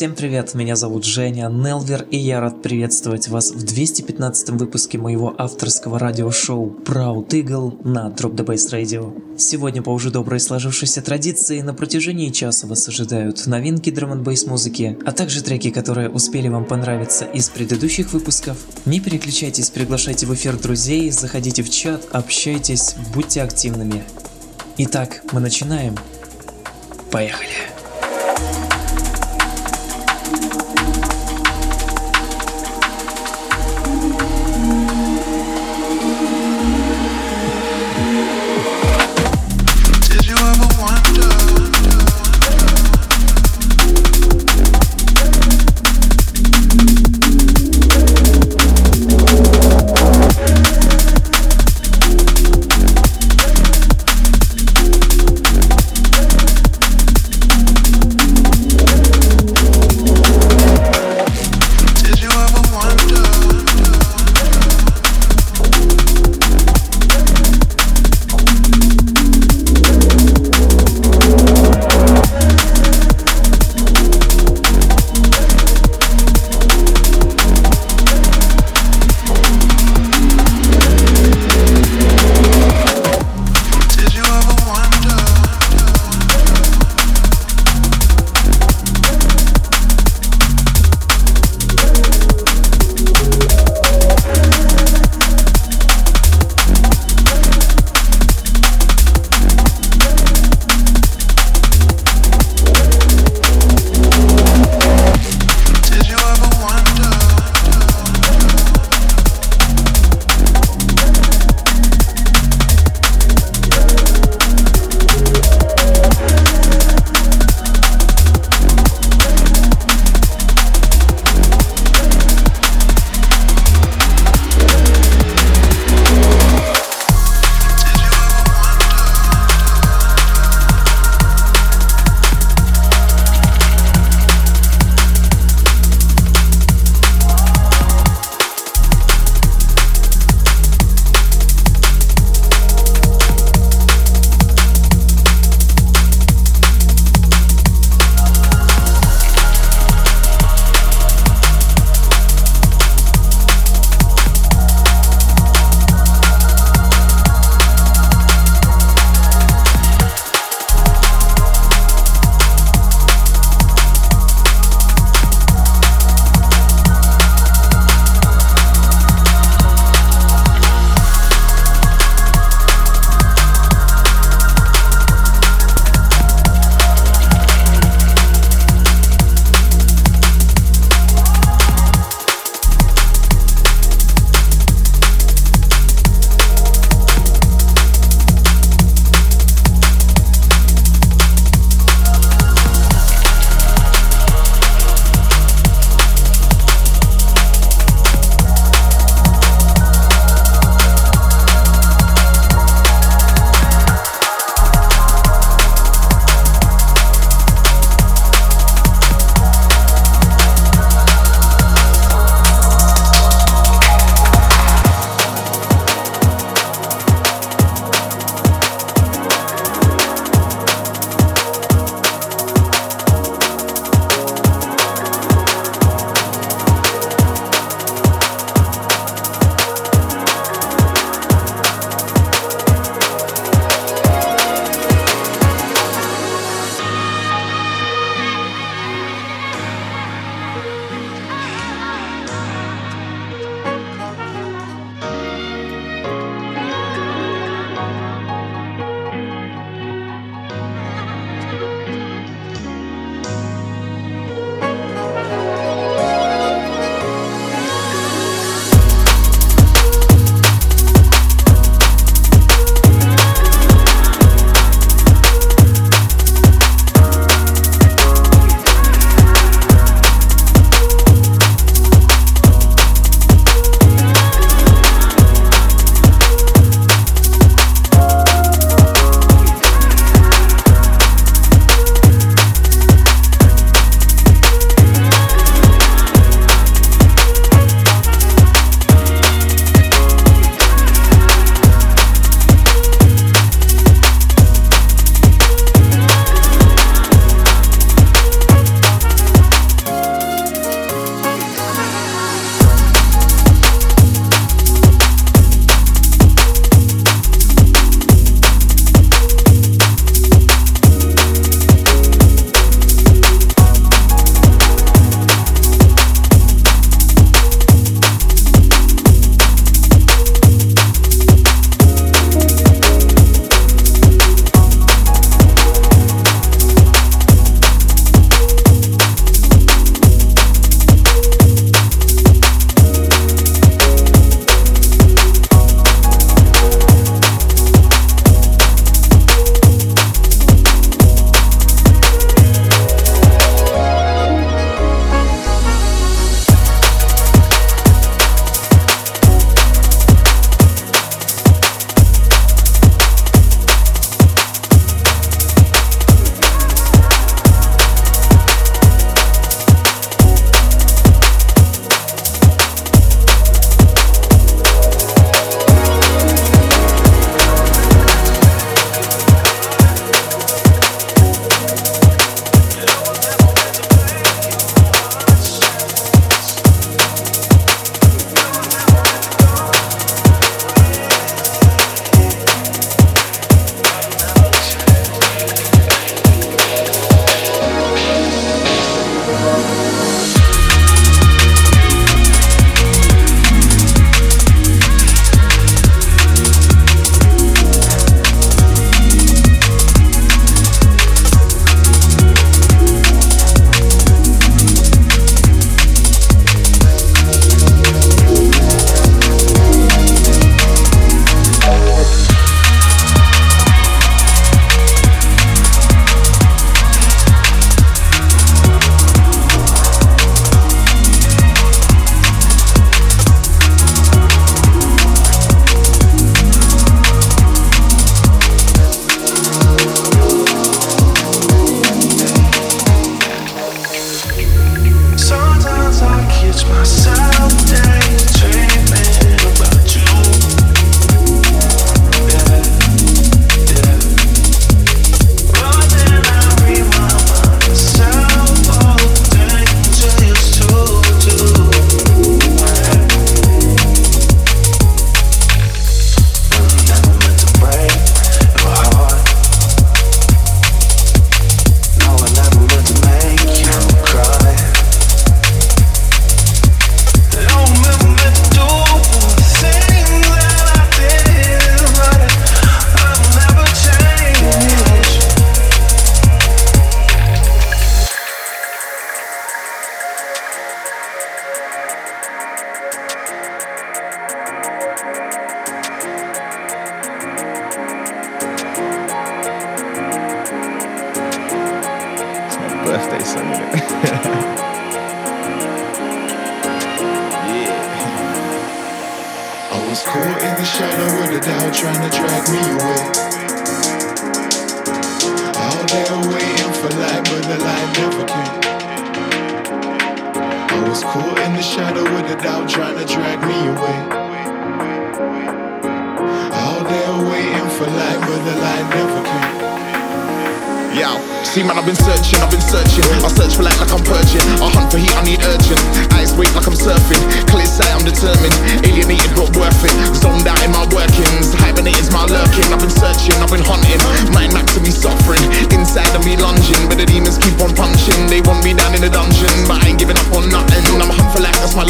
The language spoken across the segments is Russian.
Всем привет, меня зовут Женя Нелвер, и я рад приветствовать вас в 215 выпуске моего авторского радиошоу Proud Eagle на Drop the Bass Radio. Сегодня по уже доброй сложившейся традиции на протяжении часа вас ожидают новинки драм н музыки, а также треки, которые успели вам понравиться из предыдущих выпусков. Не переключайтесь, приглашайте в эфир друзей, заходите в чат, общайтесь, будьте активными. Итак, мы начинаем. Поехали!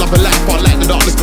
Love of life. But like the darkness